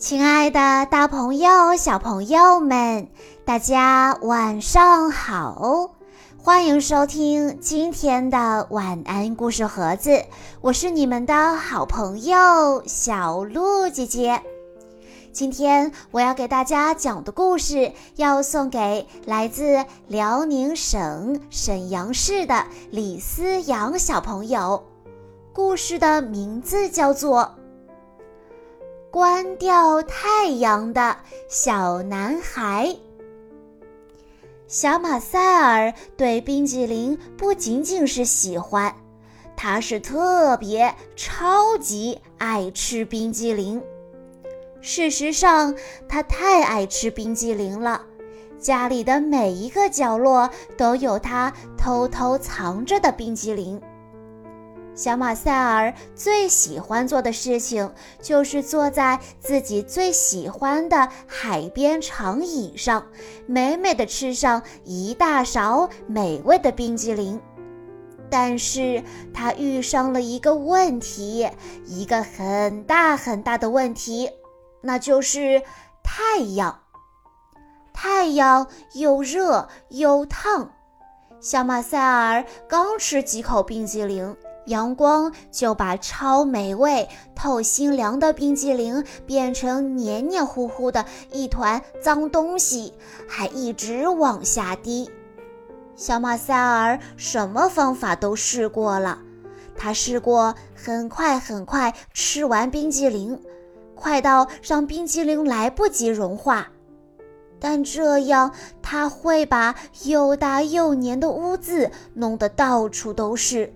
亲爱的，大朋友、小朋友们，大家晚上好！欢迎收听今天的晚安故事盒子，我是你们的好朋友小鹿姐姐。今天我要给大家讲的故事，要送给来自辽宁省沈阳市的李思阳小朋友。故事的名字叫做。关掉太阳的小男孩，小马塞尔对冰激凌不仅仅是喜欢，他是特别超级爱吃冰激凌。事实上，他太爱吃冰激凌了，家里的每一个角落都有他偷偷藏着的冰激凌。小马塞尔最喜欢做的事情，就是坐在自己最喜欢的海边长椅上，美美的吃上一大勺美味的冰激凌。但是他遇上了一个问题，一个很大很大的问题，那就是太阳。太阳又热又烫，小马塞尔刚吃几口冰激凌。阳光就把超美味、透心凉的冰激凌变成黏黏糊糊的一团脏东西，还一直往下滴。小马塞尔什么方法都试过了，他试过很快很快吃完冰激凌，快到让冰激凌来不及融化，但这样他会把又大又黏的污渍弄得到处都是。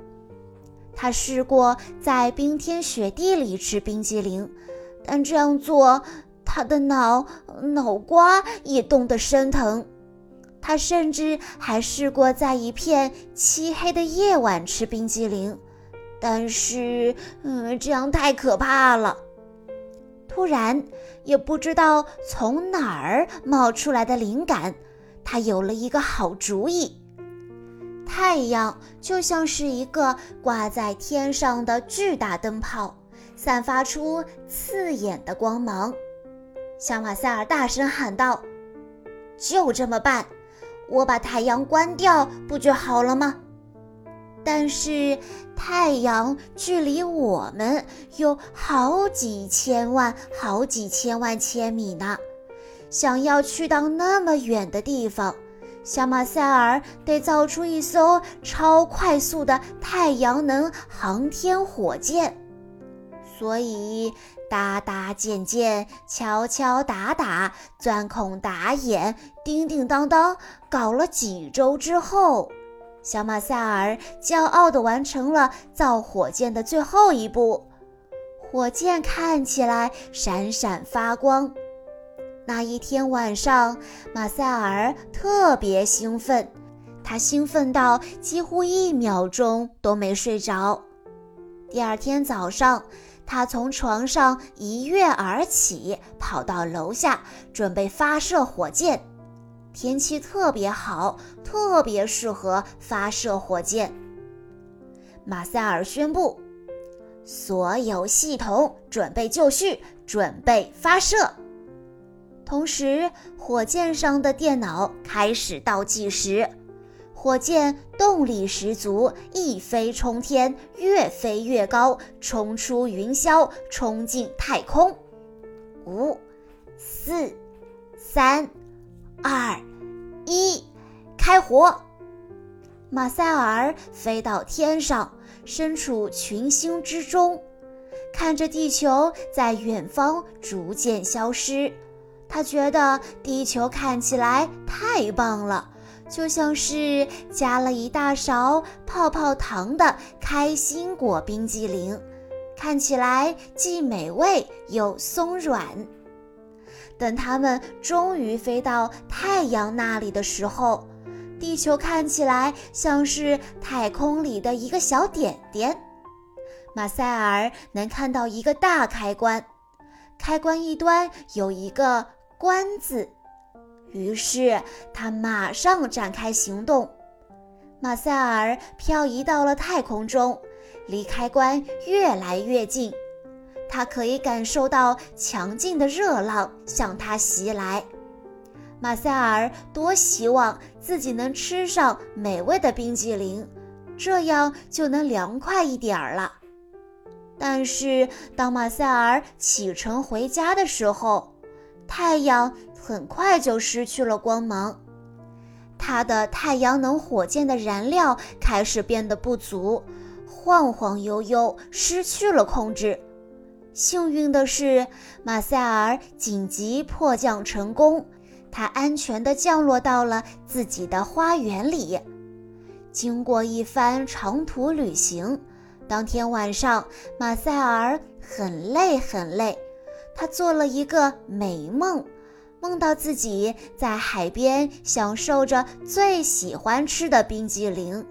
他试过在冰天雪地里吃冰激凌，但这样做，他的脑脑瓜也冻得生疼。他甚至还试过在一片漆黑的夜晚吃冰激凌，但是，嗯，这样太可怕了。突然，也不知道从哪儿冒出来的灵感，他有了一个好主意。太阳就像是一个挂在天上的巨大灯泡，散发出刺眼的光芒。小马塞尔大声喊道：“就这么办，我把太阳关掉，不就好了吗？”但是太阳距离我们有好几千万、好几千万千米呢，想要去到那么远的地方。小马塞尔得造出一艘超快速的太阳能航天火箭，所以搭搭建建、敲敲打打、钻孔打眼、叮叮当当，搞了几周之后，小马塞尔骄傲地完成了造火箭的最后一步。火箭看起来闪闪发光。那一天晚上，马塞尔特别兴奋，他兴奋到几乎一秒钟都没睡着。第二天早上，他从床上一跃而起，跑到楼下准备发射火箭。天气特别好，特别适合发射火箭。马塞尔宣布：“所有系统准备就绪，准备发射。”同时，火箭上的电脑开始倒计时，火箭动力十足，一飞冲天，越飞越高，冲出云霄，冲进太空。五、四、三、二、一，开火！马塞尔飞到天上，身处群星之中，看着地球在远方逐渐消失。他觉得地球看起来太棒了，就像是加了一大勺泡泡糖的开心果冰激凌，看起来既美味又松软。等他们终于飞到太阳那里的时候，地球看起来像是太空里的一个小点点。马塞尔能看到一个大开关，开关一端有一个。关子，于是他马上展开行动。马塞尔漂移到了太空中，离开关越来越近。他可以感受到强劲的热浪向他袭来。马塞尔多希望自己能吃上美味的冰激凌，这样就能凉快一点儿了。但是，当马塞尔启程回家的时候，太阳很快就失去了光芒，他的太阳能火箭的燃料开始变得不足，晃晃悠悠，失去了控制。幸运的是，马塞尔紧急迫降成功，他安全地降落到了自己的花园里。经过一番长途旅行，当天晚上，马塞尔很累很累，他做了一个美梦，梦到自己在海边享受着最喜欢吃的冰激凌，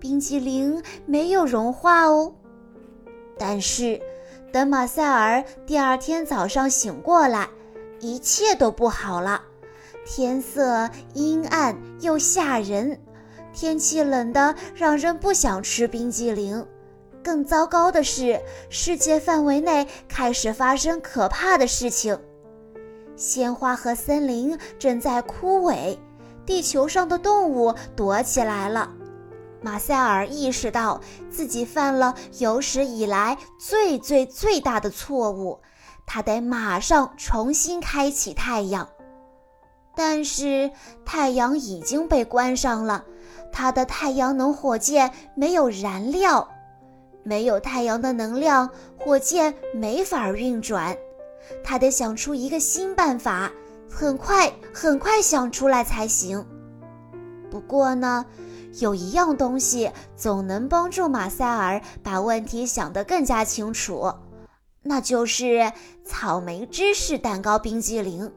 冰激凌没有融化哦，但是。等马塞尔第二天早上醒过来，一切都不好了。天色阴暗又吓人，天气冷得让人不想吃冰激凌。更糟糕的是，世界范围内开始发生可怕的事情：鲜花和森林正在枯萎，地球上的动物躲起来了。马塞尔意识到自己犯了有史以来最最最大的错误，他得马上重新开启太阳。但是太阳已经被关上了，他的太阳能火箭没有燃料，没有太阳的能量，火箭没法运转。他得想出一个新办法，很快很快想出来才行。不过呢。有一样东西总能帮助马塞尔把问题想得更加清楚，那就是草莓芝士蛋糕冰激凌。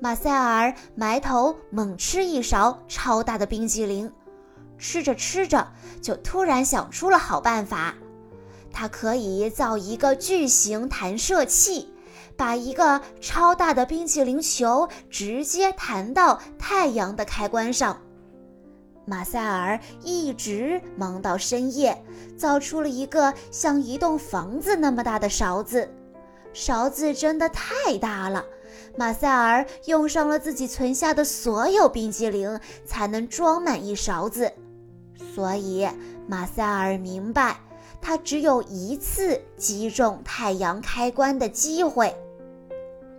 马塞尔埋头猛吃一勺超大的冰激凌，吃着吃着就突然想出了好办法。他可以造一个巨型弹射器，把一个超大的冰淇淋球直接弹到太阳的开关上。马塞尔一直忙到深夜，造出了一个像一栋房子那么大的勺子。勺子真的太大了，马塞尔用上了自己存下的所有冰激凌才能装满一勺子。所以马塞尔明白，他只有一次击中太阳开关的机会。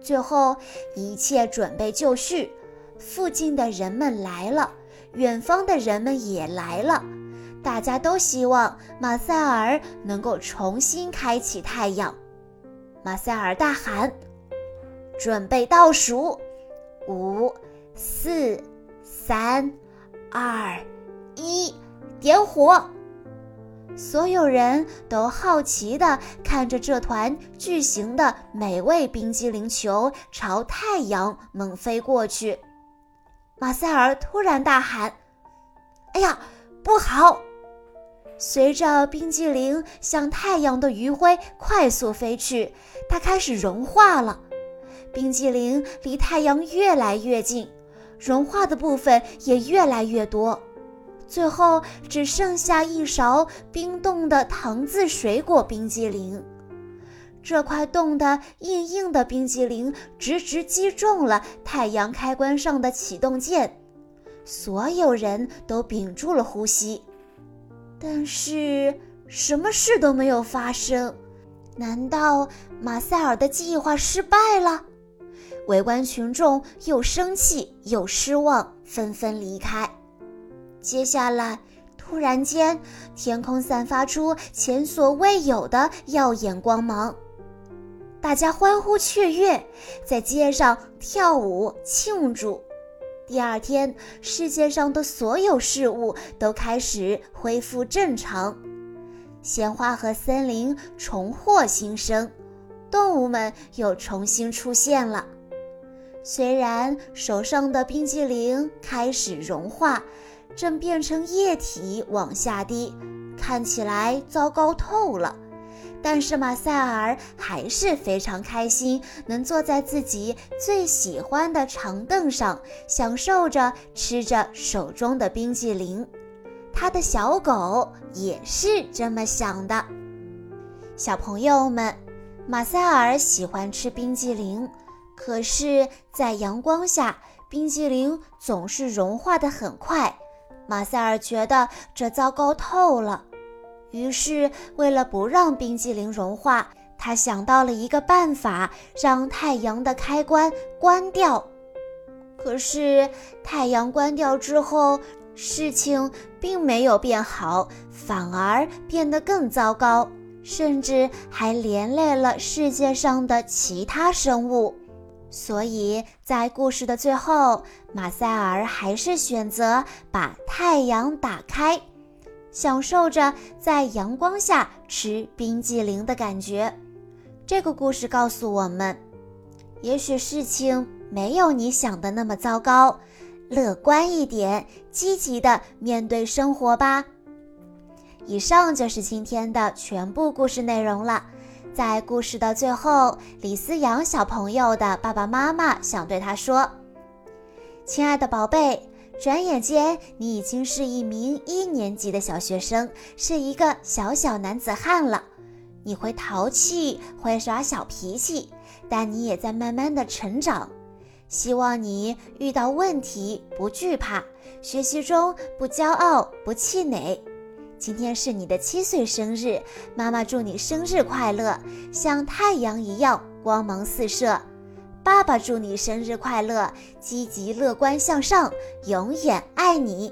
最后一切准备就绪，附近的人们来了。远方的人们也来了，大家都希望马塞尔能够重新开启太阳。马塞尔大喊：“准备倒数，五、四、三、二、一，点火！”所有人都好奇地看着这团巨型的美味冰激凌球朝太阳猛飞过去。马塞尔突然大喊：“哎呀，不好！”随着冰激凌向太阳的余晖快速飞去，它开始融化了。冰激凌离太阳越来越近，融化的部分也越来越多，最后只剩下一勺冰冻的糖渍水果冰激凌。这块冻得硬硬的冰激凌直直击中了太阳开关上的启动键，所有人都屏住了呼吸。但是什么事都没有发生。难道马塞尔的计划失败了？围观群众又生气又失望，纷纷离开。接下来，突然间，天空散发出前所未有的耀眼光芒。大家欢呼雀跃，在街上跳舞庆祝。第二天，世界上的所有事物都开始恢复正常，鲜花和森林重获新生，动物们又重新出现了。虽然手上的冰激凌开始融化，正变成液体往下滴，看起来糟糕透了。但是马塞尔还是非常开心，能坐在自己最喜欢的长凳上，享受着吃着手中的冰激凌。他的小狗也是这么想的。小朋友们，马塞尔喜欢吃冰激凌，可是，在阳光下，冰激凌总是融化的很快。马塞尔觉得这糟糕透了，于是为了不让冰激凌融化，他想到了一个办法，让太阳的开关关掉。可是太阳关掉之后，事情并没有变好，反而变得更糟糕，甚至还连累了世界上的其他生物。所以在故事的最后，马塞尔还是选择把太阳打开，享受着在阳光下吃冰激凌的感觉。这个故事告诉我们，也许事情没有你想的那么糟糕，乐观一点，积极的面对生活吧。以上就是今天的全部故事内容了。在故事的最后，李思阳小朋友的爸爸妈妈想对他说：“亲爱的宝贝，转眼间你已经是一名一年级的小学生，是一个小小男子汉了。你会淘气，会耍小脾气，但你也在慢慢的成长。希望你遇到问题不惧怕，学习中不骄傲，不气馁。”今天是你的七岁生日，妈妈祝你生日快乐，像太阳一样光芒四射。爸爸祝你生日快乐，积极乐观向上，永远爱你。